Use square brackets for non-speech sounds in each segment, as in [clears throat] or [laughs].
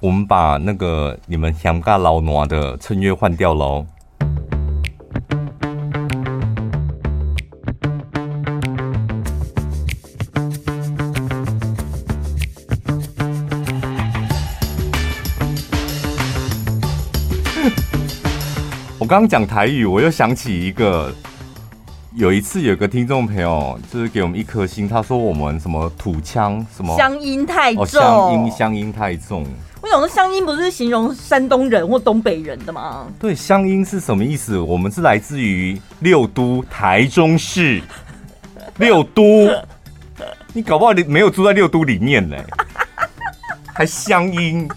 我们把那个你们香嘎老挪的衬乐换掉喽。[laughs] 我刚刚讲台语，我又想起一个。有一次，有个听众朋友就是给我们一颗星，他说我们什么土腔什么乡音太重，乡音乡音太重。我想说乡音不是形容山东人或东北人的吗？对，乡音是什么意思？我们是来自于六都台中市，[laughs] 六都，你搞不好你没有住在六都里面呢，还乡音。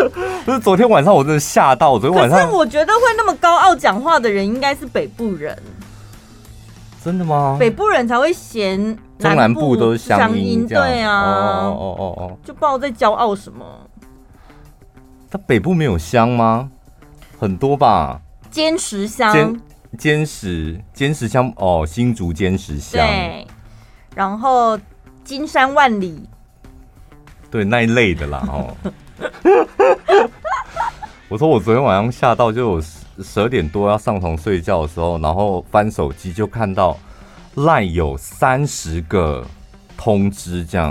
[laughs] 不是昨天晚上我真的吓到，昨天晚上。可是我觉得会那么高傲讲话的人应该是北部人。真的吗？北部人才会嫌中南部都是乡音，对啊。哦哦哦哦，就不知道在骄傲什么。他北部没有乡吗？很多吧。坚石乡。坚石坚石乡哦，新竹坚石乡。对。然后金山万里。对那一类的啦，哦。[laughs] [laughs] 我说我昨天晚上吓到，就我十二点多要上床睡觉的时候，然后翻手机就看到赖有三十个通知这样，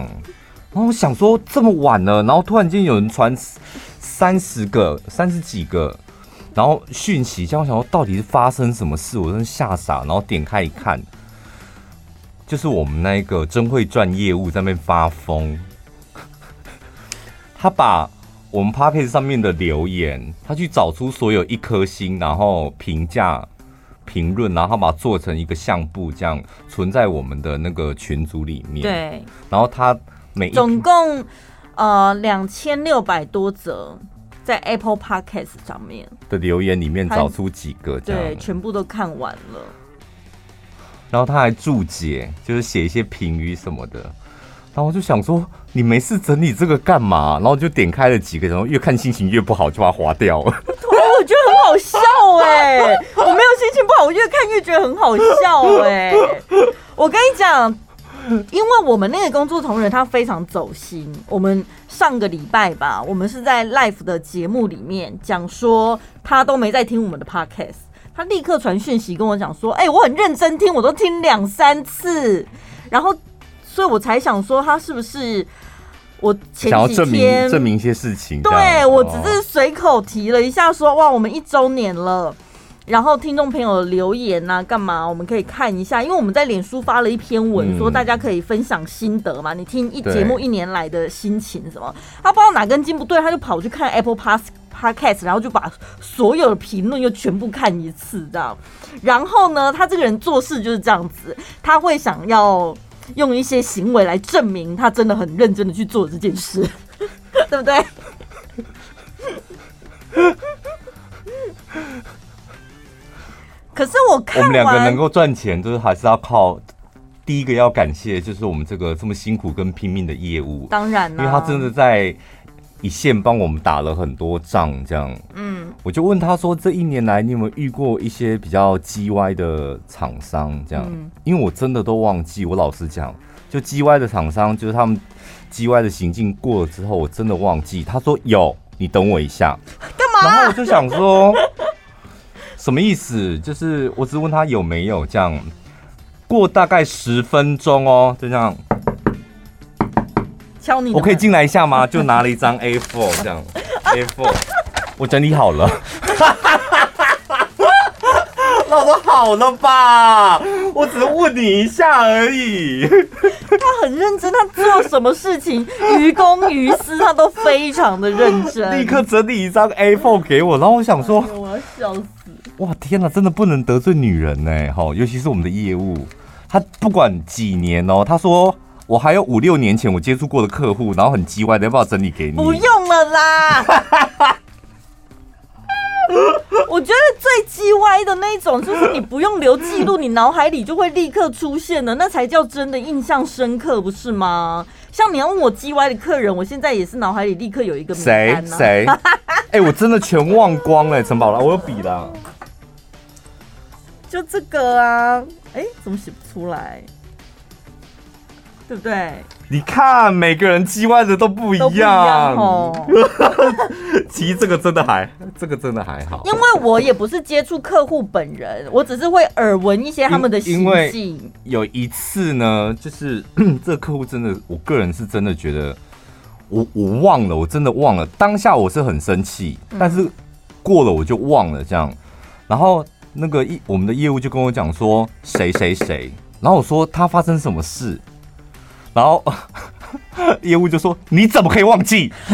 然后我想说这么晚了，然后突然间有人传三十个、三十几个，然后讯息，这样我想说到底是发生什么事，我真的吓傻，然后点开一看，就是我们那个真会赚业务在那边发疯，他把。我们 Podcast 上面的留言，他去找出所有一颗星，然后评价、评论，然后他把它做成一个相簿，这样存在我们的那个群组里面。对。然后他每一总共呃两千六百多则在 Apple Podcast 上面的留言里面找出几个，对，全部都看完了。然后他还注解，就是写一些评语什么的。然后我就想说，你没事整理这个干嘛？然后就点开了几个，然后越看心情越不好，就把它划掉了。我觉得很好笑哎、我没有心情不好，我越看越觉得很好笑哎、我跟你讲，因为我们那个工作同仁他非常走心。我们上个礼拜吧，我们是在 live 的节目里面讲说，他都没在听我们的 podcast，他立刻传讯息跟我讲说，哎、我很认真听，我都听两三次，然后。所以我才想说，他是不是我前几天证明证明一些事情？对，我只是随口提了一下，说哇，我们一周年了，然后听众朋友留言啊，干嘛？我们可以看一下，因为我们在脸书发了一篇文，说大家可以分享心得嘛。你听一节目一年来的心情什么？他不知道哪根筋不对，他就跑去看 Apple Podcast，然后就把所有的评论又全部看一次，这样。然后呢，他这个人做事就是这样子，他会想要。用一些行为来证明他真的很认真的去做这件事，[laughs] 对不对？可是我看我们两个能够赚钱，就是还是要靠第一个要感谢，就是我们这个这么辛苦跟拼命的业务。当然，因为他真的在。一线帮我们打了很多仗，这样，嗯，我就问他说：“这一年来，你有没有遇过一些比较叽歪的厂商？这样，嗯、因为我真的都忘记。我老实讲，就叽歪的厂商，就是他们叽歪的行径过了之后，我真的忘记。”他说：“有，你等我一下。[laughs] ”干嘛？然后我就想说，什么意思？就是我只问他有没有这样，过大概十分钟哦，就这样。我可以进来一下吗？就拿了一张 A4 这样，A4，我整理好了。老婆好了吧？我只是问你一下而已。他很认真，他做什么事情于公于私，他都非常的认真。立刻整理一张 A4 给我，然后我想说，我要笑死！哇，天哪，真的不能得罪女人呢，哈，尤其是我们的业务，他不管几年哦，他说。我还有五六年前我接触过的客户，然后很叽歪的，要不要整理给你？不用了啦。[laughs] 我觉得最叽歪的那种，就是你不用留记录，你脑海里就会立刻出现的，那才叫真的印象深刻，不是吗？像你要问我叽歪的客人，我现在也是脑海里立刻有一个名单呢。谁谁？[laughs] 哎、欸，我真的全忘光了，陈宝拉，我有笔的。就这个啊，哎、欸，怎么写不出来？对不对？你看每个人叽歪的都不一样，不一样哦。[laughs] 其实这个真的还，这个真的还好，因为我也不是接触客户本人，我只是会耳闻一些他们的习性。有一次呢，就是 [clears throat] 这个客户真的，我个人是真的觉得，我我忘了，我真的忘了，当下我是很生气，但是过了我就忘了这样。然后那个业我们的业务就跟我讲说谁谁谁，然后我说他发生什么事。然后 [laughs] 业务就说：“你怎么可以忘记？[laughs]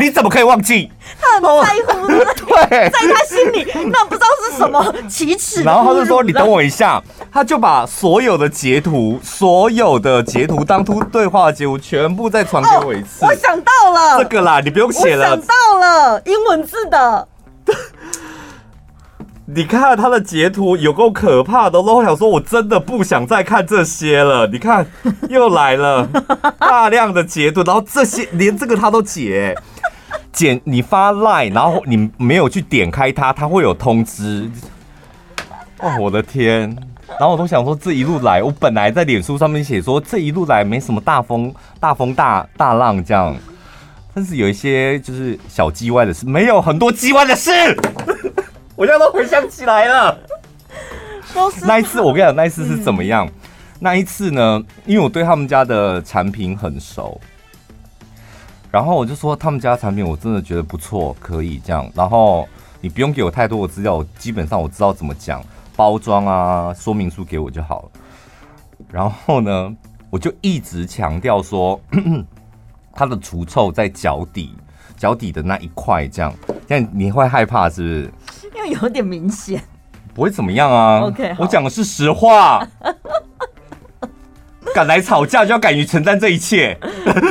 你怎么可以忘记？”他很在乎的，[laughs] 对，在他心里那不知道是什么奇耻。然后他就说：“你等我一下。”他就把所有的截图、所有的截图、当初对话的截图全部再传给我一次。我想到了，这个啦，你不用写了。我想到了，英文字的。你看他的截图有够可怕的，我想说，我真的不想再看这些了。你看，又来了 [laughs] 大量的截图，然后这些连这个他都截，剪你发 line，然后你没有去点开它，它会有通知。哦，我的天！然后我都想说，这一路来，我本来在脸书上面写说，这一路来没什么大风、大风大大浪这样，但是有一些就是小叽歪的事，没有很多叽歪的事。我现在都回想起来了，那一次我跟你讲，那一次是怎么样？那一次呢，因为我对他们家的产品很熟，然后我就说他们家产品我真的觉得不错，可以这样。然后你不用给我太多的资料，我基本上我知道怎么讲包装啊，说明书给我就好了。然后呢，我就一直强调说，[clears throat] 它的除臭在脚底，脚底的那一块，这样，这样你会害怕是不是？因为有点明显，不会怎么样啊。OK，我讲的是实话。[laughs] 敢来吵架就要敢于承担这一切。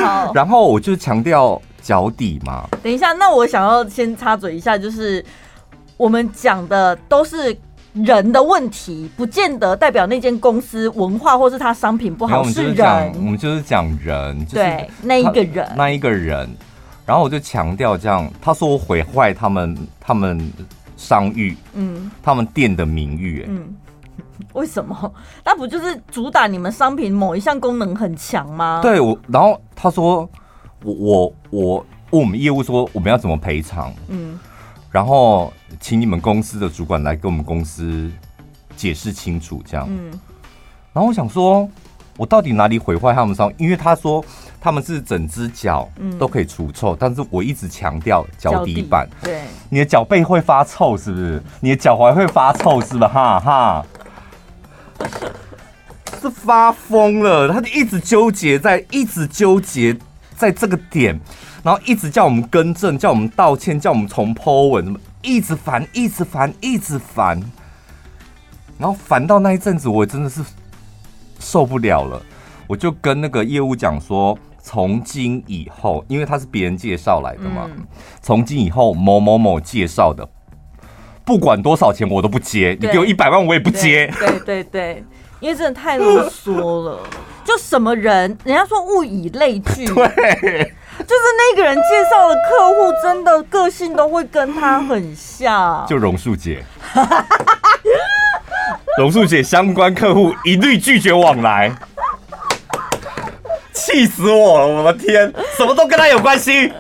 好，[laughs] 然后我就强调脚底嘛。等一下，那我想要先插嘴一下，就是我们讲的都是人的问题，不见得代表那间公司文化或是他商品不好。是人，我们就是讲人，对那一个人，那一个人。然后我就强调这样，他说我毁坏他们，他们。商誉，嗯，他们店的名誉，嗯，[laughs] 为什么？那不就是主打你们商品某一项功能很强吗？对，我，然后他说，我我我问我们业务说我们要怎么赔偿，嗯，然后请你们公司的主管来跟我们公司解释清楚，这样，嗯，然后我想说，我到底哪里毁坏他们商？因为他说。他们是整只脚都可以除臭，嗯、但是我一直强调脚底板。对，你的脚背会发臭是不是？你的脚踝会发臭是吧？哈哈，是发疯了，他就一直纠结在，一直纠结在这个点，然后一直叫我们更正，叫我们道歉，叫我们重 po 文，一直烦，一直烦，一直烦，然后烦到那一阵子，我真的是受不了了，我就跟那个业务讲说。从今以后，因为他是别人介绍来的嘛，从、嗯、今以后某某某介绍的，不管多少钱我都不接，你给我一百万我也不接。对对对，对，因为真的太啰嗦了，就什么人，人家说物以类聚，[laughs] 对，就是那个人介绍的客户，真的个性都会跟他很像，就榕树姐，[laughs] 榕树姐相关客户一律拒绝往来。气死我了！我的天，什么都跟他有关系。[laughs]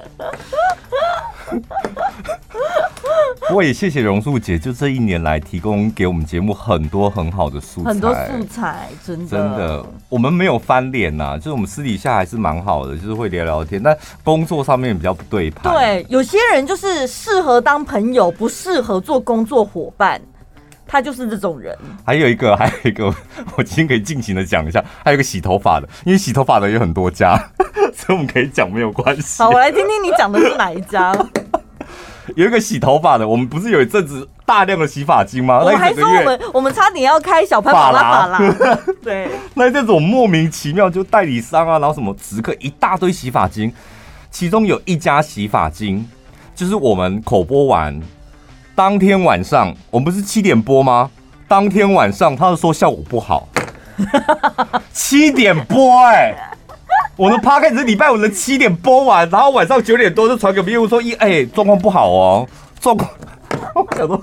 不过也谢谢榕树姐，就这一年来提供给我们节目很多很好的素材，很多素材，真的真的，我们没有翻脸呐，就是我们私底下还是蛮好的，就是会聊聊天，但工作上面比较不对盘。对，有些人就是适合当朋友，不适合做工作伙伴。他就是这种人。还有一个，[laughs] 还有一个，我今天可以尽情的讲一下。还有一个洗头发的，因为洗头发的有很多家，[laughs] 所以我们可以讲没有关系。好，我来听听你讲的是哪一家。[laughs] 有一个洗头发的，我们不是有一阵子大量的洗发精吗？我还说我们我们差点要开小潘法拉法拉。对，那一阵子我莫名其妙就代理商啊，然后什么直客一大堆洗发精，其中有一家洗发精，就是我们口播完。当天晚上，我们不是七点播吗？当天晚上，他是说效果不好。[laughs] 七点播哎、欸，我的 podcast 是礼拜五的七点播完，然后晚上九点多就传给业务说一哎状况不好哦，状况 [laughs] 我想说，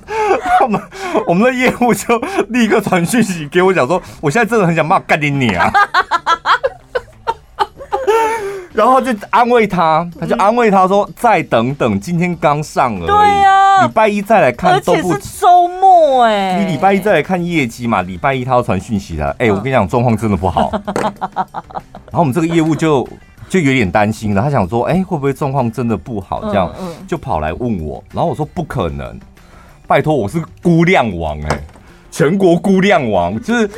他们我们的业务就立刻传讯息给我讲说，我现在真的很想骂干你你啊。然后就安慰他，他就安慰他说：“再等等，今天刚上而已，对呀，礼拜一再来看都不。”而且是周末哎，你礼拜一再来看业绩嘛？礼拜一他要传讯息的。哎，我跟你讲，状况真的不好。[laughs] 然后我们这个业务就就有点担心了，他想说：“哎，会不会状况真的不好？”这样就跑来问我。然后我说：“不可能，拜托，我是估量王哎，全国估量王，就是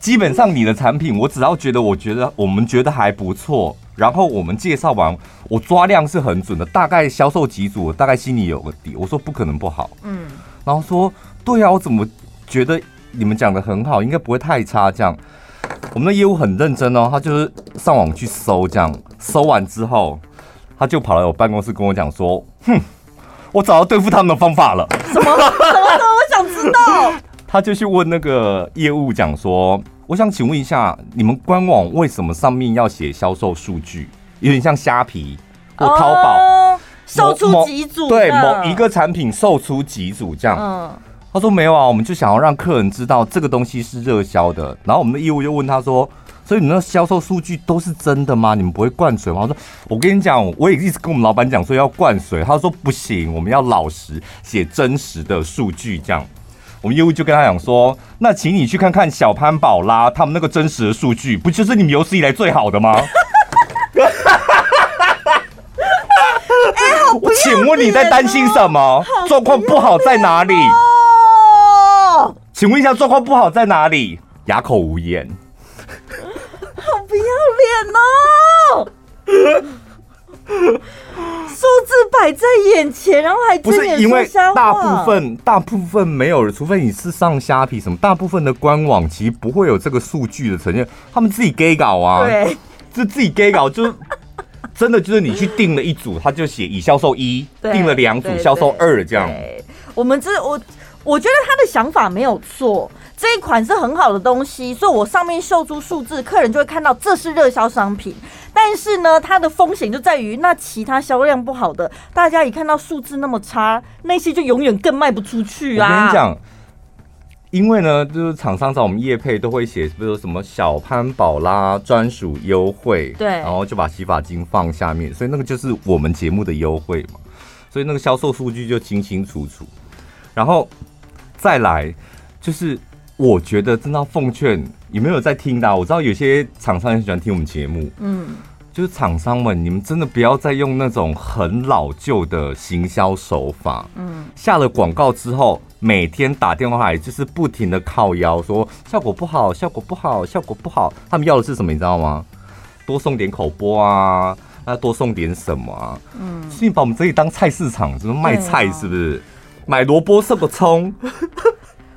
基本上你的产品，我只要觉得我觉得我们觉得还不错。”然后我们介绍完，我抓量是很准的，大概销售几组，大概心里有个底。我说不可能不好，嗯，然后说对啊，我怎么觉得你们讲的很好，应该不会太差。这样，我们的业务很认真哦，他就是上网去搜，这样搜完之后，他就跑来我办公室跟我讲说，哼，我找到对付他们的方法了。什么？[laughs] 什么？我想知道。他就去问那个业务讲说。我想请问一下，你们官网为什么上面要写销售数据？有点像虾皮或淘宝，售出几组？对，某一个产品售出几组这样。嗯，他说没有啊，我们就想要让客人知道这个东西是热销的。然后我们的业务就问他说，所以你那销售数据都是真的吗？你们不会灌水吗？我说我跟你讲，我也一直跟我们老板讲说要灌水，他说不行，我们要老实写真实的数据这样。我们业务就跟他讲说，那请你去看看小潘宝拉他们那个真实的数据，不就是你们有史以来最好的吗？我请问你在担心什么？状况不好在哪里？请问一下，状况不好在哪里？哑口无言。好不要脸哦！[laughs] 数字摆在眼前，然后还不是因为大部分大部分没有，除非你是上虾皮什么，大部分的官网其实不会有这个数据的呈现，他们自己给稿啊，对，就自己给稿，就真的就是你去订了一组，他就写已销售一，订了两组销售二这样。我们这我我觉得他的想法没有错。这一款是很好的东西，所以我上面秀出数字，客人就会看到这是热销商品。但是呢，它的风险就在于，那其他销量不好的，大家一看到数字那么差，那些就永远更卖不出去啊！我跟你讲，因为呢，就是厂商找我们业配都会写，比如说什么小潘宝拉专属优惠，对，然后就把洗发精放下面，所以那个就是我们节目的优惠嘛，所以那个销售数据就清清楚楚。然后再来就是。我觉得真的要奉劝有没有在听的？我知道有些厂商很喜欢听我们节目，嗯，就是厂商们，你们真的不要再用那种很老旧的行销手法，嗯，下了广告之后，每天打电话来就是不停的靠腰说效果不好，效果不好，效果不好。他们要的是什么？你知道吗？多送点口播啊，那多送点什么啊？嗯，所以把我们这里当菜市场，什么卖菜是不是？买萝卜送个葱。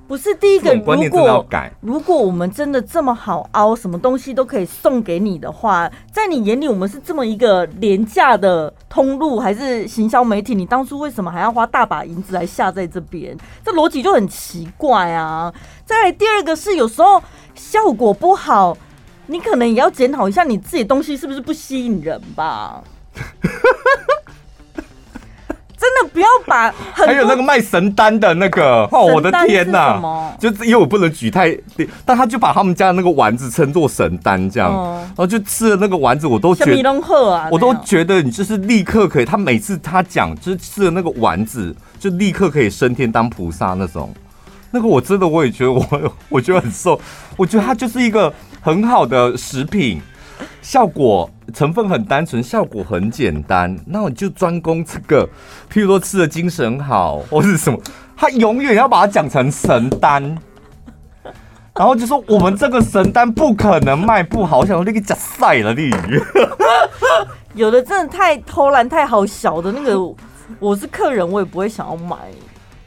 不是第一个，如果如果我们真的这么好凹，什么东西都可以送给你的话，在你眼里我们是这么一个廉价的通路，还是行销媒体？你当初为什么还要花大把银子来下在这边？这逻辑就很奇怪啊！再来第二个是有时候效果不好，你可能也要检讨一下你自己东西是不是不吸引人吧。[laughs] 真的不要把还有那个卖神丹的那个哦，我的天呐！就是因为我不能举太，但他就把他们家的那个丸子称作神丹这样，然后就吃了那个丸子，我都觉得，我都觉得你就是立刻可以。他每次他讲就是吃了那个丸子，就立刻可以升天当菩萨那种。那个我真的我也觉得我 [laughs] 我觉得很瘦，我觉得它就是一个很好的食品。效果成分很单纯，效果很简单，那我就专攻这个。譬如说吃的精神好，或是什么，他永远要把它讲成神丹，然后就说我们这个神丹不可能卖不好。我想说那个假赛了你，有的真的太偷懒太好小的那个，我是客人我也不会想要买。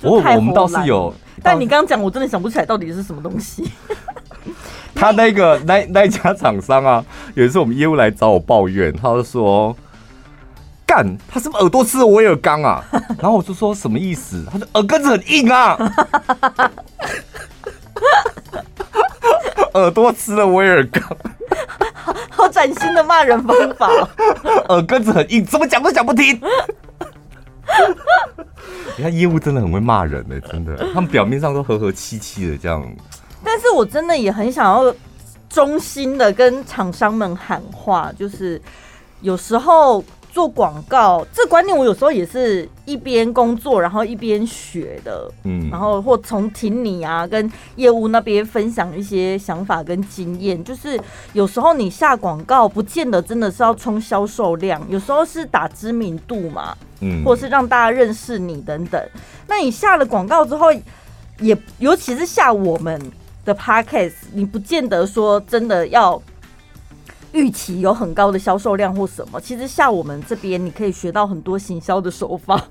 我我们倒是有，但你刚刚讲我真的想不起来到底是什么东西。他那个那那家厂商啊，[laughs] 有一次我们业务来找我抱怨，他就说：“干，他是不是耳朵吃了威而钢啊？” [laughs] 然后我就说：“什么意思？”他说：“耳根子很硬啊。[laughs] ”耳朵吃了威而钢，好好崭新的骂人方法。耳根子很硬，怎么讲都讲不听。你看业务真的很会骂人呢、欸，真的，他们表面上都和和气气的这样。但是我真的也很想要衷心的跟厂商们喊话，就是有时候。做广告这观念，我有时候也是一边工作，然后一边学的。嗯，然后或从听你啊，跟业务那边分享一些想法跟经验。就是有时候你下广告，不见得真的是要冲销售量，有时候是打知名度嘛，嗯，或是让大家认识你等等。那你下了广告之后，也尤其是下我们的 podcast，你不见得说真的要。预期有很高的销售量或什么，其实像我们这边，你可以学到很多行销的手法。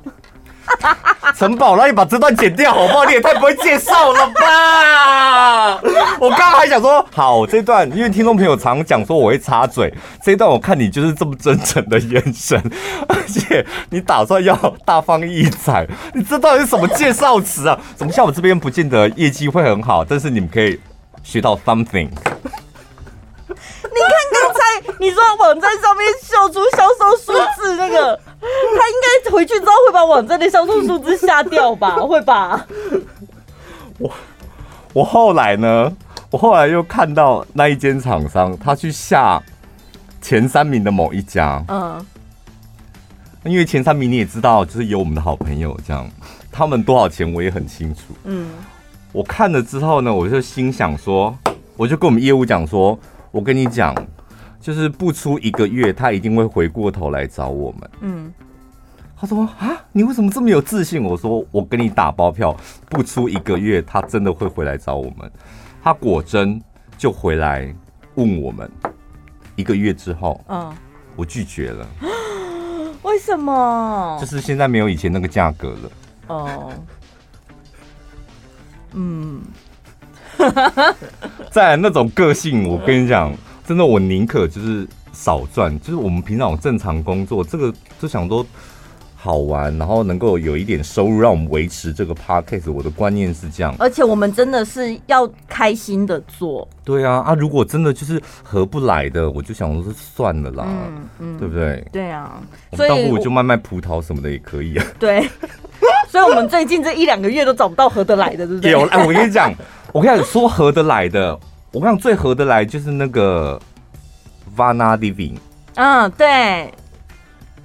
[laughs] 陈宝，那你把这段剪掉好不好？你也太不会介绍了吧！[laughs] 我刚刚还想说，好，这段因为听众朋友常讲说我会插嘴，这一段我看你就是这么真诚的眼神，而且你打算要大放异彩，你这到底是什么介绍词啊？怎么像我这边不见得业绩会很好，但是你们可以学到 something。你看刚才你说网站上面秀出销售数字那个，他应该回去之后会把网站的销售数字下掉吧？[laughs] 会吧？我我后来呢？我后来又看到那一间厂商，他去下前三名的某一家。嗯，因为前三名你也知道，就是有我们的好朋友这样，他们多少钱我也很清楚。嗯，我看了之后呢，我就心想说，我就跟我们业务讲说。我跟你讲，就是不出一个月，他一定会回过头来找我们。嗯，他说啊，你为什么这么有自信？我说我跟你打包票，不出一个月，他真的会回来找我们。他果真就回来问我们。一个月之后，嗯，我拒绝了。[gasps] 为什么？就是现在没有以前那个价格了。哦，嗯。[laughs] 在那种个性，我跟你讲，真的，我宁可就是少赚，就是我们平常正常工作，这个就想说好玩，然后能够有一点收入，让我们维持这个 podcast。我的观念是这样，而且我们真的是要开心的做。对啊，啊，如果真的就是合不来的，我就想说是算了啦，嗯嗯，对不对？对啊，所以倒不如就卖卖葡萄什么的也可以啊。对，[laughs] 所以我们最近这一两个月都找不到合得来的，对不对？有，哎，我跟你讲。我跟你讲说合得来的，我跟你讲最合得来就是那个 Vana Living。嗯，对。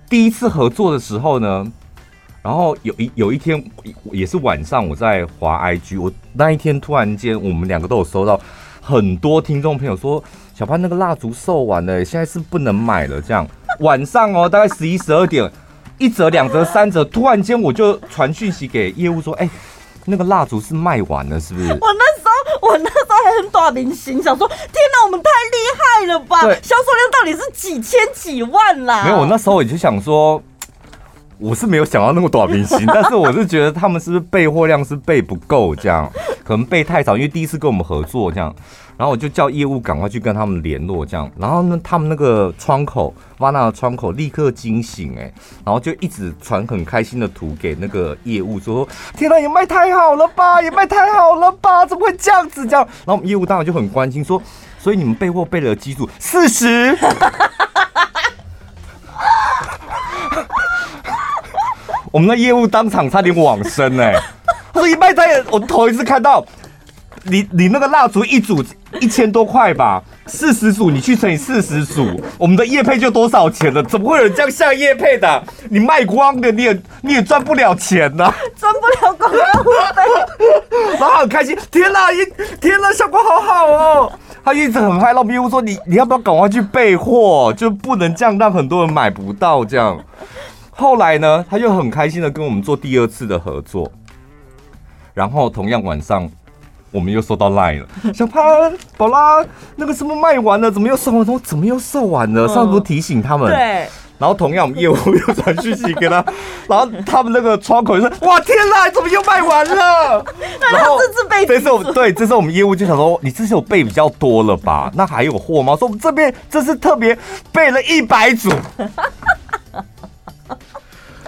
第一次合作的时候呢，然后有一有一天也是晚上，我在滑 IG，我那一天突然间我们两个都有收到很多听众朋友说，小潘那个蜡烛售完了，现在是不能买了。这样晚上哦，[laughs] 大概十一十二点，一折两折三折，突然间我就传讯息给业务说，哎。那个蜡烛是卖完了，是不是？我那时候，我那时候还很短明星，想说，天哪，我们太厉害了吧？销售量到底是几千几万啦？没有，我那时候我就想说，我是没有想到那么多明星，[laughs] 但是我是觉得他们是不是备货量是备不够，这样可能备太少，因为第一次跟我们合作这样。然后我就叫业务赶快去跟他们联络，这样。然后呢，他们那个窗口，瓦纳的窗口立刻惊醒，哎，然后就一直传很开心的图给那个业务，说：“天哪，也卖太好了吧，也卖太好了吧，怎么会这样子？这样。”然后我们业务当然就很关心，说：“所以你们备货备了几组？四十。[laughs] ”我们的业务当场差点往生，哎，他说一卖太，我头一次看到。你你那个蜡烛一组一千多块吧，四十组你去乘以四十组，我们的叶配就多少钱了？怎么会有人这样下叶配的？你卖光的你也你也赚不了钱呐、啊，赚不了广告费。然后很开心，天哪，一天哪，效果好好哦。他一直很嗨，让业务说你你要不要赶快去备货，就不能这样让很多人买不到这样。后来呢，他就很开心的跟我们做第二次的合作，然后同样晚上。我们又收到 line 了，[laughs] 小潘、宝拉，那个什么卖完了，怎么又售完？说怎么又售完了？上次不提醒他们。对。然后同样，我们业务又传讯息给他，[laughs] 然后他们那个窗口就说：“哇，天哪，怎么又卖完了？” [laughs] 然后这次备，这次我们对，这次我们业务就想说：“你这次有备比较多了吧？那还有货吗？”说我们这边这次特别备了一百组。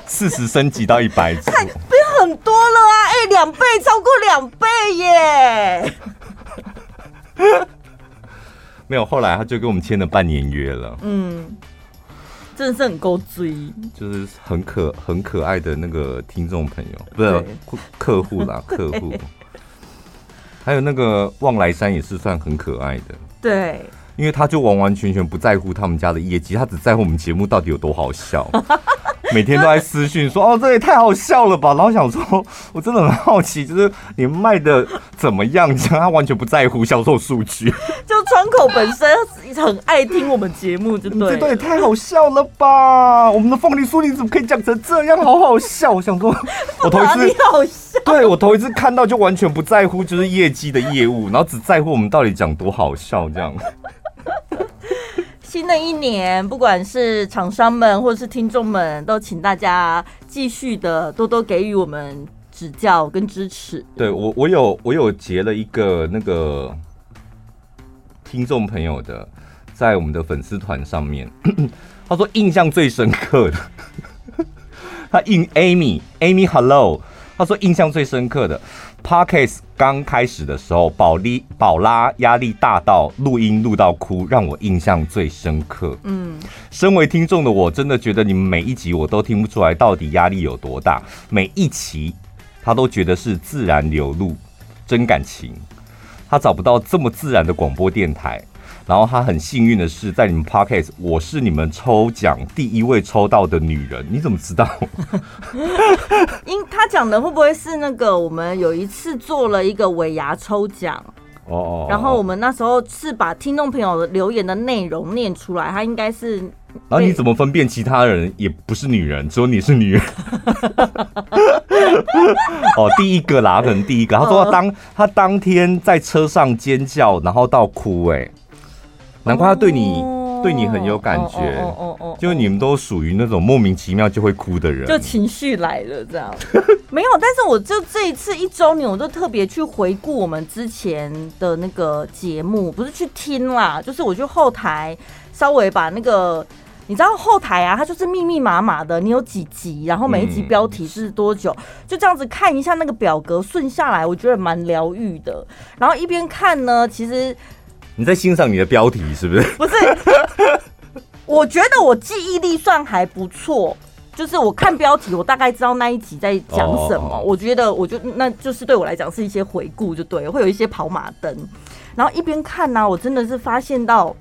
四十升级到一百组，太很多了啊！哎、欸，两倍，超过两倍耶！[laughs] 没有，后来他就跟我们签了半年约了。嗯，真的是很够追，就是很可很可爱的那个听众朋友，不是客户啦，[laughs] 客户。还有那个望来山也是算很可爱的，对，因为他就完完全全不在乎他们家的业绩，他只在乎我们节目到底有多好笑。[laughs] 每天都在私讯说：“哦，这也太好笑了吧！”然后想说，我真的很好奇，就是你们卖的怎么样？这样他完全不在乎销售数据，就窗口本身很爱听我们节目，就对。这段也太好笑了吧！我们的凤梨酥你怎么可以讲成这样？好好笑！我想说，[laughs] 我头一次好笑，对我头一次看到就完全不在乎，就是业绩的业务，然后只在乎我们到底讲多好笑这样。新的一年，不管是厂商们或是听众们，都请大家继续的多多给予我们指教跟支持。对我，我有我有截了一个那个听众朋友的，在我们的粉丝团上面，[clears throat] 他说印象最深刻的，[laughs] 他印 Amy Amy Hello，他说印象最深刻的。Podcast 刚开始的时候，宝丽宝拉压力大到录音录到哭，让我印象最深刻。嗯，身为听众的我，真的觉得你们每一集我都听不出来到底压力有多大。每一期他都觉得是自然流露，真感情。他找不到这么自然的广播电台。然后他很幸运的是，在你们 Podcast，我是你们抽奖第一位抽到的女人。你怎么知道？[laughs] 因他讲的会不会是那个？我们有一次做了一个尾牙抽奖哦，然后我们那时候是把听众朋友的留言的内容念出来，他应该是。然后你怎么分辨其他人也不是女人，只有你是女人？[laughs] 哦，第一个啦，可能第一个。他说他当他当天在车上尖叫，然后到哭，哎。难怪他对你、oh, 对你很有感觉，哦哦哦，就你们都属于那种莫名其妙就会哭的人，就情绪来了这样。[laughs] 没有，但是我就这一次一周年，我就特别去回顾我们之前的那个节目，不是去听啦，就是我去后台稍微把那个，你知道后台啊，它就是密密麻麻的，你有几集，然后每一集标题是多久，嗯、就这样子看一下那个表格顺下来，我觉得蛮疗愈的。然后一边看呢，其实。你在欣赏你的标题是不是？[laughs] 不是，我觉得我记忆力算还不错，就是我看标题，我大概知道那一集在讲什么。我觉得，我就那就是对我来讲是一些回顾，就对，会有一些跑马灯。然后一边看呢、啊，我真的是发现到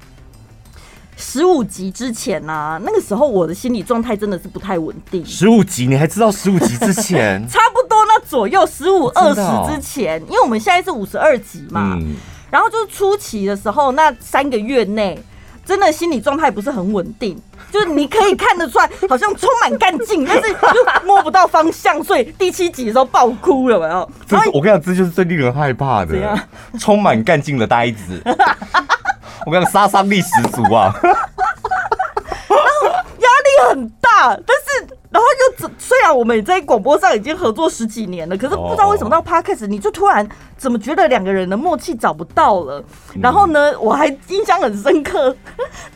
十五集之前呢、啊，那个时候我的心理状态真的是不太稳定。十五集，你还知道十五集之前？[laughs] 差不多那左右，十五二十之前，因为我们现在是五十二集嘛。嗯然后就是初期的时候，那三个月内，真的心理状态不是很稳定，就是你可以看得出来，好像充满干劲，但是就摸不到方向，所以第七集的时候爆哭了，有没有？这是我跟你讲，这就是最令人害怕的，充满干劲的呆子。[laughs] 我跟你讲，杀伤力十足啊！[laughs] 然后压力很大，但是。然后又虽然我们也在广播上已经合作十几年了，可是不知道为什么到 Podcast 你就突然怎么觉得两个人的默契找不到了？然后呢，我还印象很深刻，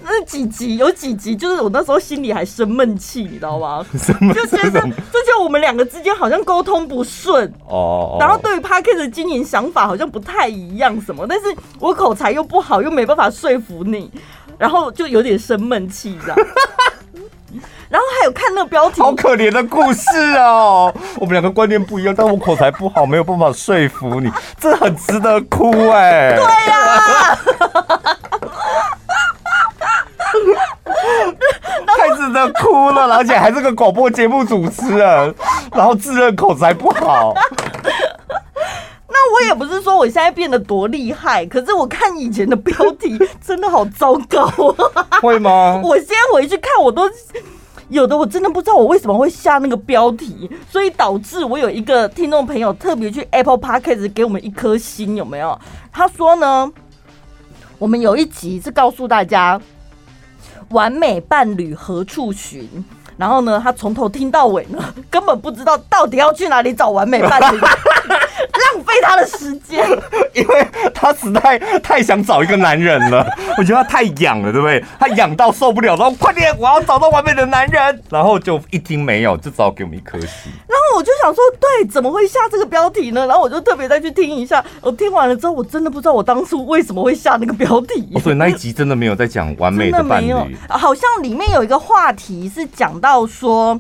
那几集有几集就是我那时候心里还生闷气，你知道吗？[laughs] 就觉得就觉得我们两个之间好像沟通不顺哦。然后对于 Podcast 的经营想法好像不太一样什么，但是我口才又不好，又没办法说服你，然后就有点生闷气这样。然后还有看那个标题，好可怜的故事哦。我们两个观念不一样，但我口才不好，没有办法说服你，这很值得哭哎。对呀、啊，太值得哭了，而且还是个广播节目主持人，然后自认口才不好。那我也不是说我现在变得多厉害，可是我看以前的标题真的好糟糕啊。会吗？[laughs] 我先回去看，我都。有的我真的不知道我为什么会下那个标题，所以导致我有一个听众朋友特别去 Apple Podcast 给我们一颗心，有没有？他说呢，我们有一集是告诉大家完美伴侣何处寻。然后呢，他从头听到尾呢，[laughs] 根本不知道到底要去哪里找完美伴侣，[laughs] 浪费他的时间，因为他实在太想找一个男人了。[laughs] 我觉得他太痒了，对不对？他痒到受不了，然后快点，我要找到完美的男人。然后就一听没有，就只好给我们一颗星。然后我就想说，对，怎么会下这个标题呢？然后我就特别再去听一下。我听完了之后，我真的不知道我当初为什么会下那个标题。哦，所以那一集真的没有在讲完美的伴侣，好像里面有一个话题是讲到说。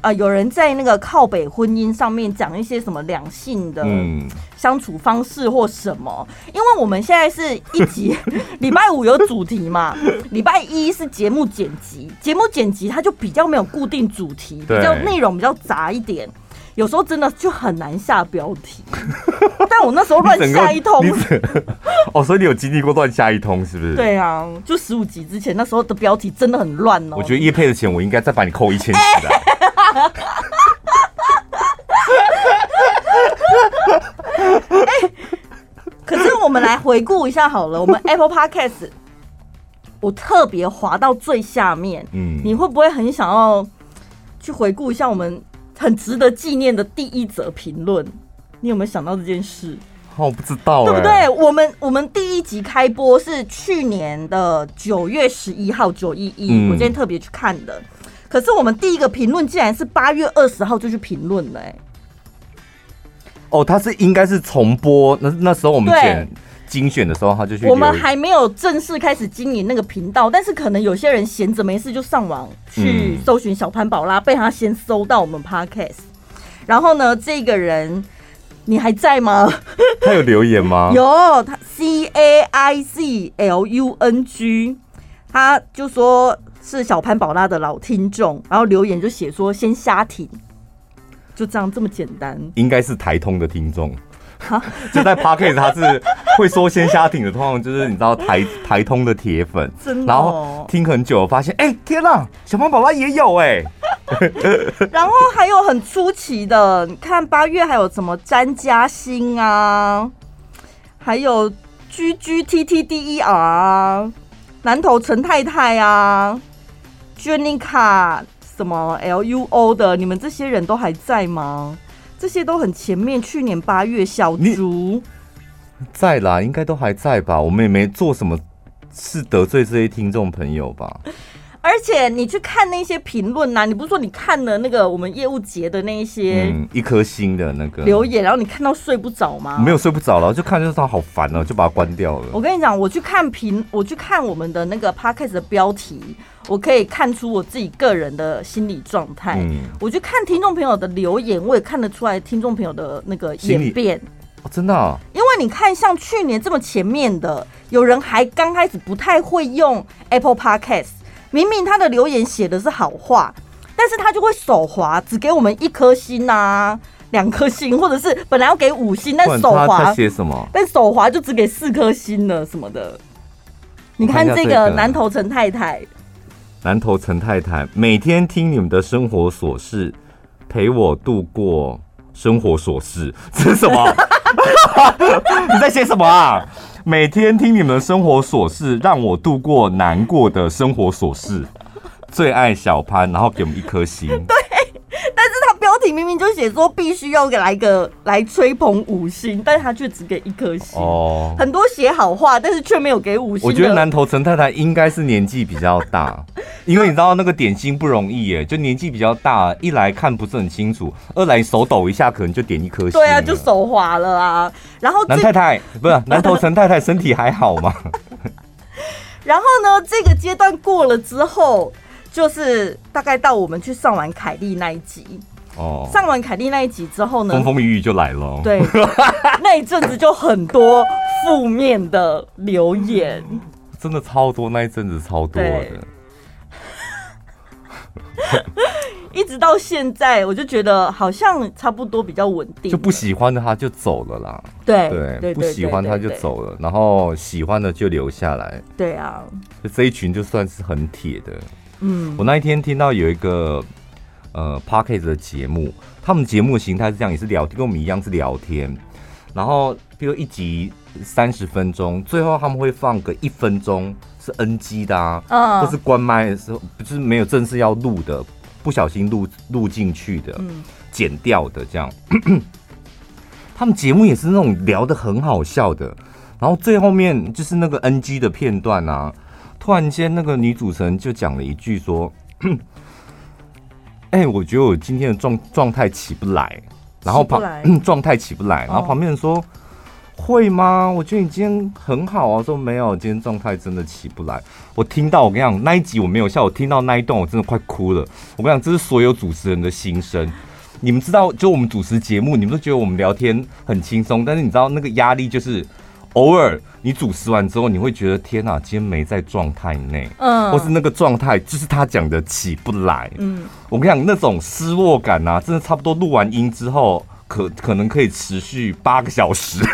啊、呃，有人在那个靠北婚姻上面讲一些什么两性的相处方式或什么？嗯、因为我们现在是一集 [laughs] 礼拜五有主题嘛，礼拜一是节目剪辑，节目剪辑它就比较没有固定主题，比较内容比较杂一点，有时候真的就很难下标题。[laughs] 但我那时候乱下一通，哦，所以你有经历过乱下一通是不是？对啊，就十五集之前那时候的标题真的很乱哦。我觉得叶配的钱我应该再把你扣一千起来。[laughs] 哎，可是我们来回顾一下好了，我们 Apple Podcast，我特别滑到最下面，嗯，你会不会很想要去回顾一下我们很值得纪念的第一则评论？你有没有想到这件事？我不知道，对不对？我们我们第一集开播是去年的九月十一号九一一，我今天特别去看的。可是我们第一个评论竟然是八月二十号就去评论了，哎，哦，他是应该是重播，那那时候我们选精选的时候他就去。我们还没有正式开始经营那个频道，但是可能有些人闲着没事就上网去搜寻小潘宝拉，被他先搜到我们 Podcast。然后呢，这个人你还在吗？[laughs] 他有留言吗？[laughs] 有，他 C A I Z L U N G，他就说。是小潘宝拉的老听众，然后留言就写说先瞎听，就这样这么简单。应该是台通的听众，[laughs] 就在 Podcast 他是会说先虾挺的，通常就是你知道台台通的铁粉，真的。然后听很久，发现哎、欸、天啊，小胖宝宝也有哎、[laughs] 欸。[laughs] 然后还有很出奇的，你看八月还有什么詹嘉欣啊，还有 G G T T D E R 啊，南投陈太太啊。Jenica 什么 LUO 的，你们这些人都还在吗？这些都很前面，去年八月小竹在啦，应该都还在吧？我们也没做什么是得罪这些听众朋友吧？而且你去看那些评论呐，你不是说你看了那个我们业务节的那一些，嗯，一颗星的那个留言，然后你看到睡不着吗？没有睡不着了，就看就是他好烦哦，就把它关掉了。我跟你讲，我去看评，我去看我们的那个 podcast 的标题，我可以看出我自己个人的心理状态。嗯，我去看听众朋友的留言，我也看得出来听众朋友的那个演变。哦，真的啊？因为你看，像去年这么前面的，有人还刚开始不太会用 Apple Podcast。明明他的留言写的是好话，但是他就会手滑，只给我们一颗星啊，两颗星，或者是本来要给五星，但手滑写什么？但手滑就只给四颗星了什么的。你看这个南投陈太太，南投陈太太每天听你们的生活琐事，陪我度过生活琐事，这是什么？[laughs] 你在写什么啊？每天听你们的生活琐事，让我度过难过的生活琐事。最爱小潘，然后给我们一颗心。[laughs] 对，题明明就写说必须要给来个来吹捧五星，但是他却只给一颗星。哦，很多写好话，但是却没有给五星。我觉得南投陈太太应该是年纪比较大。[laughs] 因为你知道那个点心不容易耶，就年纪比较大，一来看不是很清楚，二来手抖一下可能就点一颗星。对啊，就手滑了啊。然后南太太不是 [laughs] 南投陈太太身体还好吗？[laughs] 然后呢，这个阶段过了之后，就是大概到我们去上完凯莉那一集哦。上完凯莉那一集之后呢，风风雨雨就来了。对，[laughs] 那一阵子就很多负面的留言，真的超多，那一阵子超多的。[laughs] 一直到现在，我就觉得好像差不多比较稳定。就不喜欢的他就走了啦。对对，不喜欢他就走了，然后喜欢的就留下来。对啊，这一群就算是很铁的。嗯，我那一天听到有一个呃，Parkes 的节目，他们节目的形态是这样，也是聊天，跟我们一样是聊天。然后比如一集三十分钟，最后他们会放个一分钟。是 NG 的啊，嗯，或是关麦的时候，不是没有正式要录的，不小心录录进去的，嗯，剪掉的这样。[clears throat] 他们节目也是那种聊得很好笑的，然后最后面就是那个 NG 的片段啊，突然间那个女主持人就讲了一句说：“哎、欸，我觉得我今天的状状态起不来，然后旁状态起不来，然后旁边人说。哦会吗？我觉得你今天很好啊。说没有，今天状态真的起不来。我听到，我跟你讲，那一集我没有笑。我听到那一段，我真的快哭了。我跟你讲，这是所有主持人的心声。你们知道，就我们主持节目，你们都觉得我们聊天很轻松，但是你知道那个压力就是，偶尔你主持完之后，你会觉得天哪，今天没在状态内，嗯，或是那个状态就是他讲的起不来，嗯，我跟你讲，那种失落感啊，真的差不多录完音之后。可可能可以持续八个小时，哦，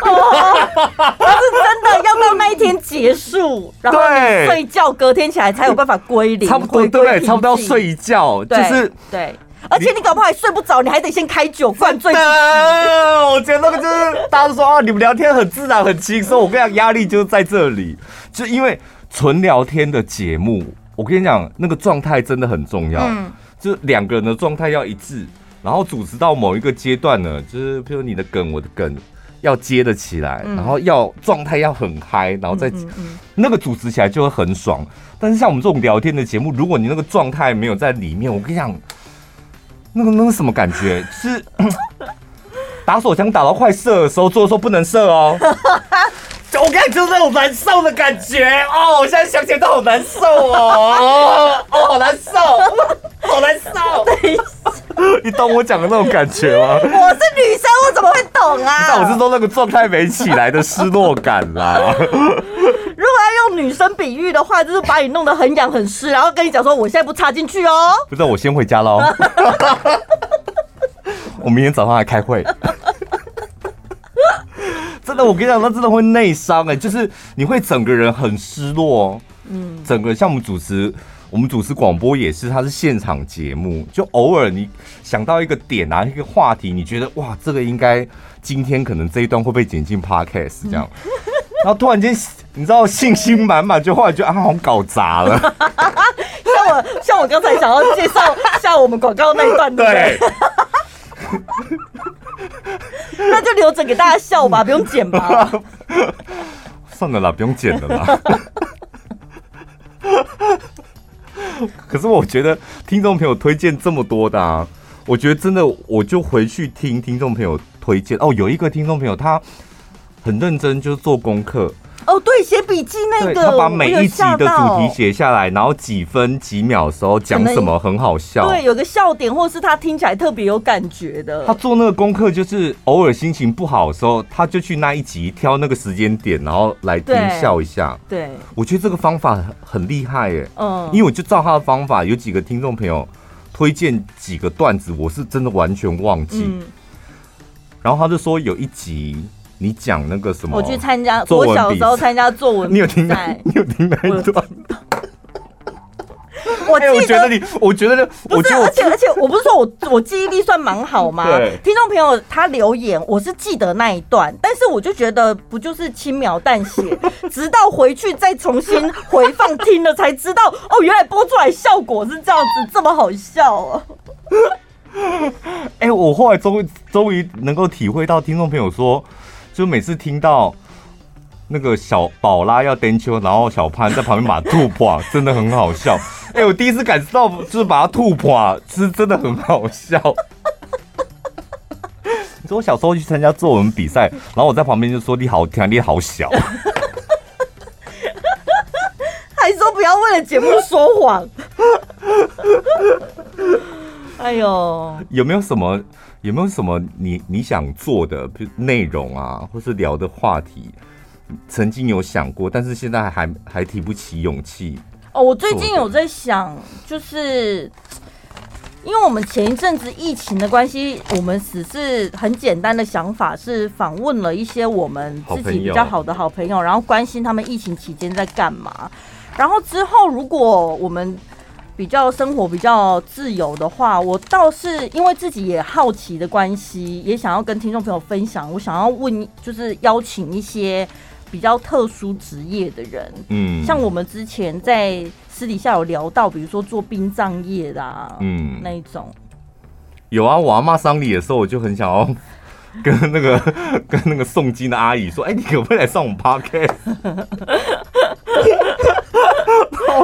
但是真的要到那一天结束，然后你睡觉，隔天起来才有办法归零，差不多对，差不多要睡一觉，就是对，而且你搞不好还睡不着，你还得先开酒灌醉。我觉得那个就是大家说啊，你们聊天很自然很轻松，我跟你讲，压力就在这里，就因为纯聊天的节目，我跟你讲，那个状态真的很重要，嗯，就两个人的状态要一致。然后主持到某一个阶段呢，就是比如你的梗，我的梗要接得起来，然后要状态要很嗨，然后再、那个主持起来就会很爽。但是像我们这种聊天的节目，如果你那个状态没有在里面，我跟你讲，那个那个什么感觉？是 [coughs] 打手枪打到快射的时候，做的时候不能射哦。我跟你讲，就是那种难受的感觉哦。我现在想起来都好难受哦，哦，好难受，好难受。等一下。你懂我讲的那种感觉吗？我是女生，我怎么会懂啊？那我是说那个状态没起来的失落感啦。如果要用女生比喻的话，就是把你弄得很痒很湿，然后跟你讲说，我现在不插进去哦。[laughs] 不知道，我先回家喽。[laughs] 我明天早上来开会。真的，我跟你讲，那真的会内伤哎，就是你会整个人很失落。嗯，整个像我们主持。我们主持广播也是，它是现场节目，就偶尔你想到一个点啊，一个话题，你觉得哇，这个应该今天可能这一段会被剪进 Podcast 这样，[laughs] 然后突然间你知道信心满满，就后来就啊，好像搞砸了。[laughs] 像我像我刚才想要介绍下我们广告那一段，对？[laughs] 那就留着给大家笑吧，不用剪吧。[laughs] 算了啦，不用剪了啦。可是我觉得听众朋友推荐这么多的啊，我觉得真的我就回去听听众朋友推荐哦。有一个听众朋友他很认真，就是做功课哦，对，写笔记那个，他把每一集的主题写下来，然后几分几秒的时候讲什么很好笑，对，有个笑点，或是他听起来特别有感觉的。他做那个功课就是偶尔心情不好的时候，他就去那一集挑那个时间点，然后来听笑一下。对，对我觉得这个方法很很厉害耶。嗯，因为我就照他的方法，有几个听众朋友推荐几个段子，我是真的完全忘记。嗯，然后他就说有一集。你讲那个什么？我去参加，我小时候参加作文比赛。你有听那？你有听那一段？我 [laughs] 记得、欸、我觉得你，我觉得不是，而且而且，我不是说我我记忆力算蛮好吗？听众朋友他留言，我是记得那一段，但是我就觉得不就是轻描淡写，[laughs] 直到回去再重新回放听了才知道，哦，原来播出来效果是这样子，这么好笑啊！[laughs] 哎、欸，我后来终于终于能够体会到听众朋友说。就每次听到那个小宝拉要登秋，然后小潘在旁边把吐破，真的很好笑。[laughs] 哎、欸，我第一次感受到，就是把他吐破，是真的很好笑。[laughs] 你说我小时候去参加作文比赛，然后我在旁边就说：“你好，听你好小。[laughs] ”还说不要为了节目说谎。哎呦，有没有什么？有没有什么你你想做的内容啊，或是聊的话题，曾经有想过，但是现在还还提不起勇气？哦，我最近有在想，就是因为我们前一阵子疫情的关系，我们只是很简单的想法，是访问了一些我们自己比较好的好朋友，然后关心他们疫情期间在干嘛。然后之后，如果我们比较生活比较自由的话，我倒是因为自己也好奇的关系，也想要跟听众朋友分享。我想要问，就是邀请一些比较特殊职业的人，嗯，像我们之前在私底下有聊到，比如说做殡葬业的，啊，嗯，那一种。有啊，我阿嬷丧礼的时候，我就很想要 [laughs] 跟那个跟那个诵经的阿姨说：“哎、欸，你可不可以来上我们 podcast？” [laughs]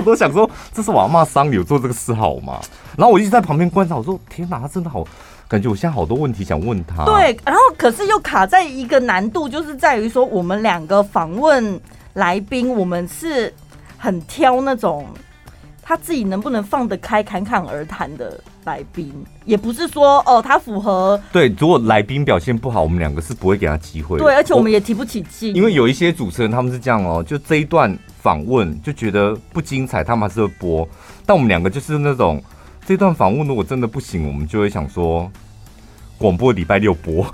都想说，这是我要骂商有做这个事好吗？然后我一直在旁边观察，我说天哪，他真的好，感觉我现在好多问题想问他。对，然后可是又卡在一个难度，就是在于说我们两个访问来宾，我们是很挑那种他自己能不能放得开、侃侃而谈的。来宾也不是说哦，他符合对。如果来宾表现不好，我们两个是不会给他机会。对，而且我们也提不起劲。因为有一些主持人他们是这样哦，就这一段访问就觉得不精彩，他们还是会播。但我们两个就是那种这段访问如果真的不行，我们就会想说广播礼拜六播。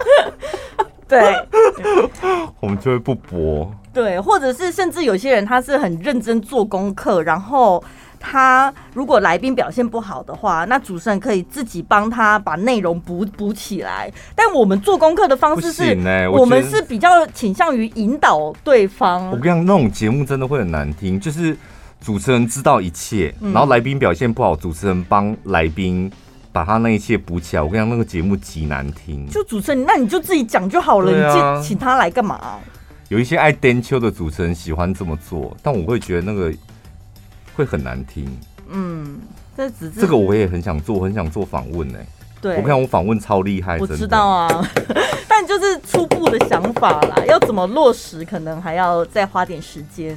[laughs] 对，[laughs] 我们就会不播。对，或者是甚至有些人他是很认真做功课，然后。他如果来宾表现不好的话，那主持人可以自己帮他把内容补补起来。但我们做功课的方式是，欸、我，我们是比较倾向于引导对方。我跟你讲，那种节目真的会很难听，就是主持人知道一切，然后来宾表现不好，主持人帮来宾把他那一切补起来。我跟你讲，那个节目极难听。就主持人，那你就自己讲就好了，啊、你请他来干嘛？有一些爱颠秋的主持人喜欢这么做，但我会觉得那个。会很难听，嗯，这只是这个我也很想做，很想做访问呢。对，我看我访问超厉害，我知道啊，[laughs] 但就是初步的想法啦，要怎么落实，可能还要再花点时间。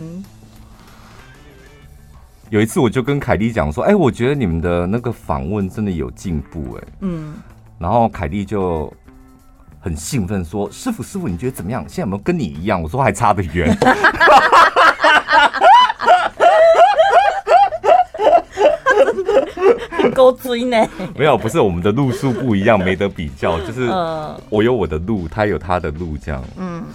有一次我就跟凯莉讲说，哎、欸，我觉得你们的那个访问真的有进步，哎，嗯，然后凯莉就很兴奋说，师傅师傅，你觉得怎么样？现在有没有跟你一样？我说还差得远。[laughs] 够追呢？没有，不是我们的路数不一样，没得比较。就是我有我的路，他有他的路，这样。嗯，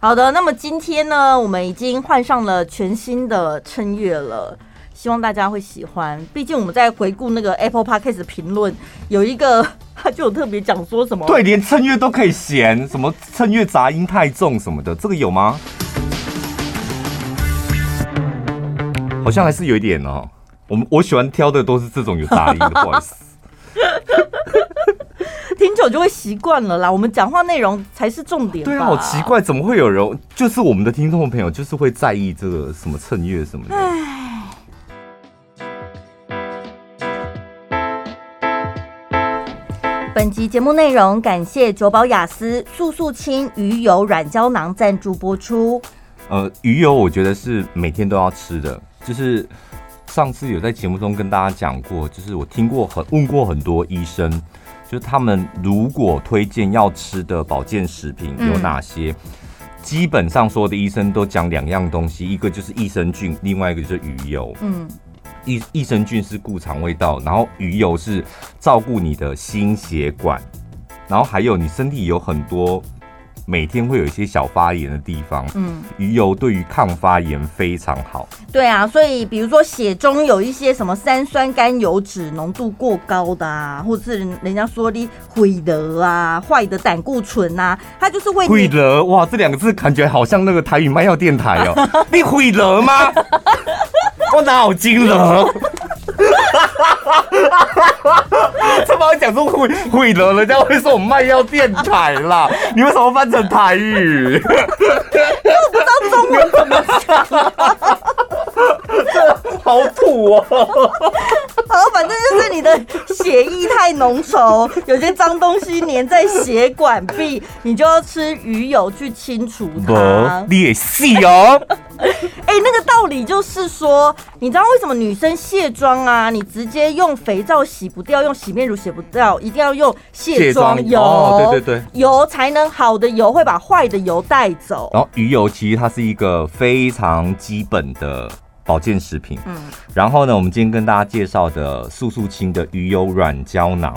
好的。那么今天呢，我们已经换上了全新的衬乐了，希望大家会喜欢。毕竟我们在回顾那个 Apple Podcast 评论，有一个他 [laughs] 就有特别讲说什么，对，连衬乐都可以嫌什么衬乐杂音太重什么的，这个有吗？好像还是有一点哦。我们我喜欢挑的都是这种有杂音的，不好意思。[laughs] 听久就会习惯了啦。我们讲话内容才是重点。对啊，好奇怪，怎么会有人就是我们的听众朋友就是会在意这个什么衬乐什么的？本集节目内容感谢九宝雅思速速清鱼油软胶囊赞助播出。呃，鱼油我觉得是每天都要吃的，就是。上次有在节目中跟大家讲过，就是我听过很问过很多医生，就是他们如果推荐要吃的保健食品有哪些，嗯、基本上所有的医生都讲两样东西，一个就是益生菌，另外一个就是鱼油。嗯，益益生菌是固肠胃道，然后鱼油是照顾你的心血管，然后还有你身体有很多。每天会有一些小发炎的地方，嗯，鱼油对于抗发炎非常好。对啊，所以比如说血中有一些什么三酸甘油脂浓度过高的啊，或者是人家说的毁德啊、坏的胆固醇啊，它就是会毁的哇，这两个字感觉好像那个台语卖药电台哦，你毁了吗？[laughs] 我脑筋了。哈哈哈哈哈！他把我讲出毁毁了，人家会说我们卖药电台啦。[laughs] 你为什么翻成台语？[laughs] 我不知道中文怎么讲。[laughs] 好土哦！[laughs] 好，反正就是你的血液太浓稠，有些脏东西粘在血管壁，你就要吃鱼油去清除它。你也是哦。[laughs] 哎、欸，那个道理就是说，你知道为什么女生卸妆啊？你直接用肥皂洗不掉，用洗面乳洗不掉，一定要用卸妆油。哦，对对对，油才能好的油会把坏的油带走。然后鱼油其实它是一个非常基本的。保健食品，嗯，然后呢，我们今天跟大家介绍的素素清的鱼油软胶囊，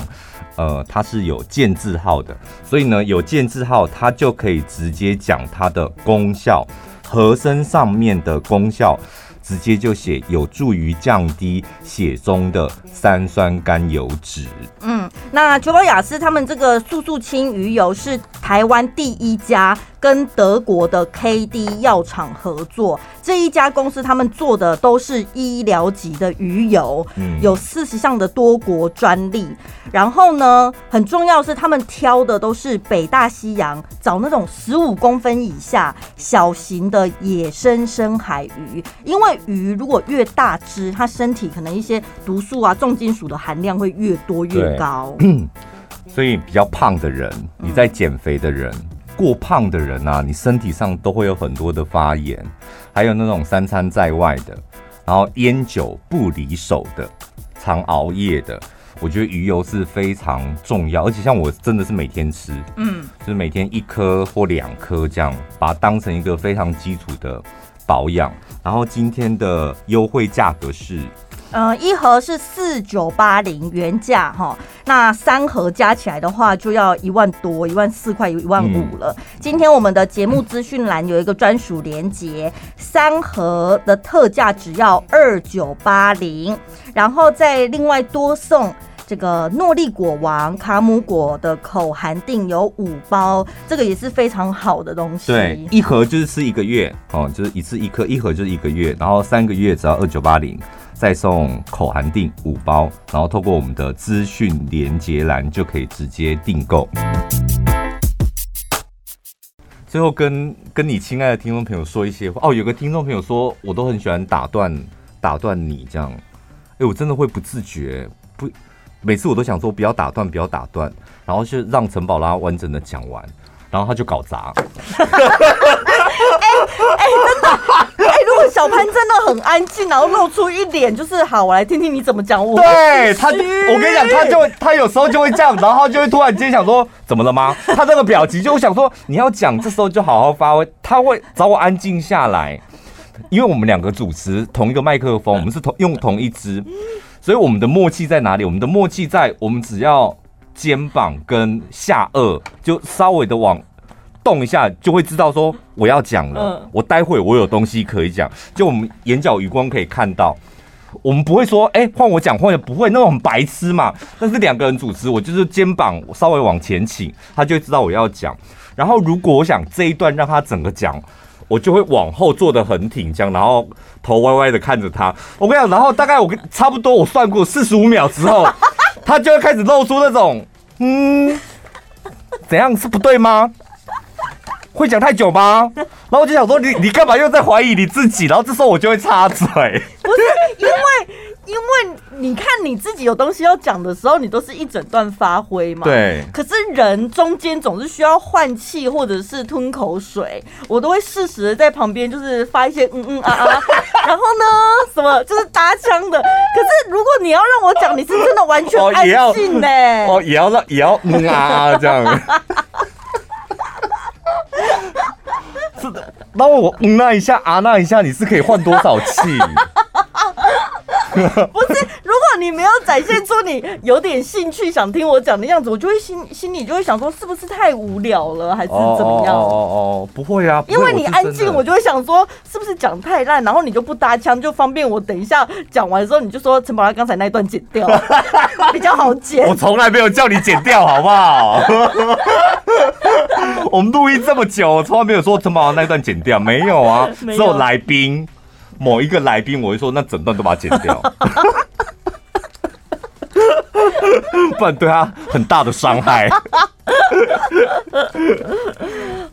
呃，它是有健字号的，所以呢，有健字号，它就可以直接讲它的功效，盒身上面的功效。直接就写有助于降低血中的三酸甘油脂。嗯，那九宝雅思他们这个素素清鱼油是台湾第一家跟德国的 KD 药厂合作。这一家公司他们做的都是医疗级的鱼油，嗯，有四十项的多国专利。然后呢，很重要是他们挑的都是北大西洋找那种十五公分以下小型的野生深海鱼，因为鱼如果越大只，它身体可能一些毒素啊、重金属的含量会越多越高。[clears throat] 所以比较胖的人，你在减肥的人，嗯、过胖的人啊，你身体上都会有很多的发炎，还有那种三餐在外的，然后烟酒不离手的，常熬夜的，我觉得鱼油是非常重要，而且像我真的是每天吃，嗯，就是每天一颗或两颗这样，把它当成一个非常基础的保养。然后今天的优惠价格是。嗯，一盒是四九八零原价哈，那三盒加起来的话就要一万多，一万四块一万五了。嗯、今天我们的节目资讯栏有一个专属连接，三盒的特价只要二九八零，然后再另外多送这个诺丽果王卡姆果的口含定有五包，这个也是非常好的东西。对，一盒就是吃一个月哦，就是一次一颗，一盒就是一个月，然后三个月只要二九八零。再送口含定五包，然后透过我们的资讯连接栏就可以直接订购。最后跟跟你亲爱的听众朋友说一些话哦，有个听众朋友说我都很喜欢打断打断你这样，哎，我真的会不自觉不，每次我都想说不要打断不要打断，然后就让陈宝拉完整的讲完，然后他就搞砸。[laughs] 哎哎，真的小潘真的很安静，然后露出一脸就是好，我来听听你怎么讲。我对他，我跟你讲，他就会他有时候就会这样，然后就会突然间想说怎么了吗？[laughs] 他这个表情就会想说你要讲，这时候就好好发挥。他会找我安静下来，因为我们两个主持同一个麦克风，我们是同用同一支，所以我们的默契在哪里？我们的默契在我们只要肩膀跟下颚就稍微的往。动一下就会知道说我要讲了，嗯、我待会我有东西可以讲，就我们眼角余光可以看到，我们不会说哎换我讲换也不会那种很白痴嘛。但是两个人主持，我就是肩膀稍微往前倾，他就知道我要讲。然后如果我想这一段让他整个讲，我就会往后坐的很挺，这样，然后头歪歪的看着他。我跟你讲，然后大概我跟差不多我算过四十五秒之后，他就会开始露出那种嗯，怎样是不对吗？会讲太久吗？[laughs] 然后我就想说你，你你干嘛又在怀疑你自己？然后这时候我就会插嘴。不是因为，因为你看你自己有东西要讲的时候，你都是一整段发挥嘛。对。可是人中间总是需要换气或者是吞口水，我都会适时的在旁边就是发一些嗯嗯啊啊，[laughs] 然后呢什么就是搭腔的。可是如果你要让我讲，你是真的完全安静呢、欸。哦，也要让也要嗯啊这样。[laughs] [laughs] 是的，那我嗯那一下啊那一下，你是可以换多少气？[laughs] 不是，如果你没有展现出你有点兴趣想听我讲的样子，我就会心心里就会想说，是不是太无聊了，还是怎么样？哦哦哦，不会啊，因为你安静，我就会想说，是不是讲太烂，然后你就不搭腔，就方便我等一下讲完之后，你就说陈宝拉刚才那一段剪掉，[laughs] 比较好剪。我从来没有叫你剪掉，好不好？[laughs] 我们录音这么久，我从来没有说陈宝拉那一段剪掉，没有啊，只有来宾。某一个来宾，我会说那整段都把它剪掉，[laughs] 不然对他很大的伤害。[laughs]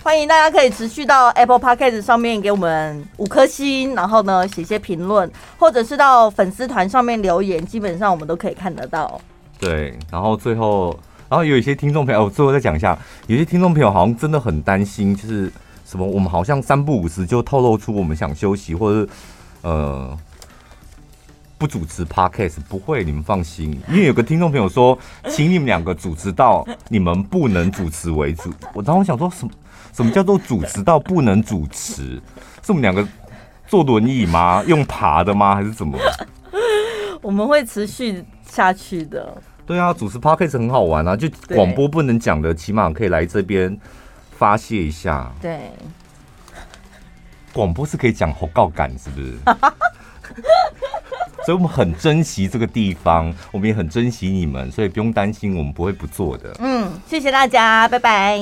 欢迎大家可以持续到 Apple Podcast 上面给我们五颗星，然后呢写些评论，或者是到粉丝团上面留言，基本上我们都可以看得到。对，然后最后，然后有一些听众朋友，我最后再讲一下，有些听众朋友好像真的很担心，就是什么我们好像三不五时就透露出我们想休息，或者是。呃，不主持 Podcast 不会，你们放心，因为有个听众朋友说，请你们两个主持到你们不能主持为主。我当时想说，什么什么叫做主持到不能主持？是我们两个坐轮椅吗？用爬的吗？还是怎么？我们会持续下去的。对啊，主持 Podcast 很好玩啊，就广播不能讲的，起码可以来这边发泄一下。对。广播是可以讲好告感，是不是？[laughs] 所以我们很珍惜这个地方，我们也很珍惜你们，所以不用担心，我们不会不做的。嗯，谢谢大家，拜拜。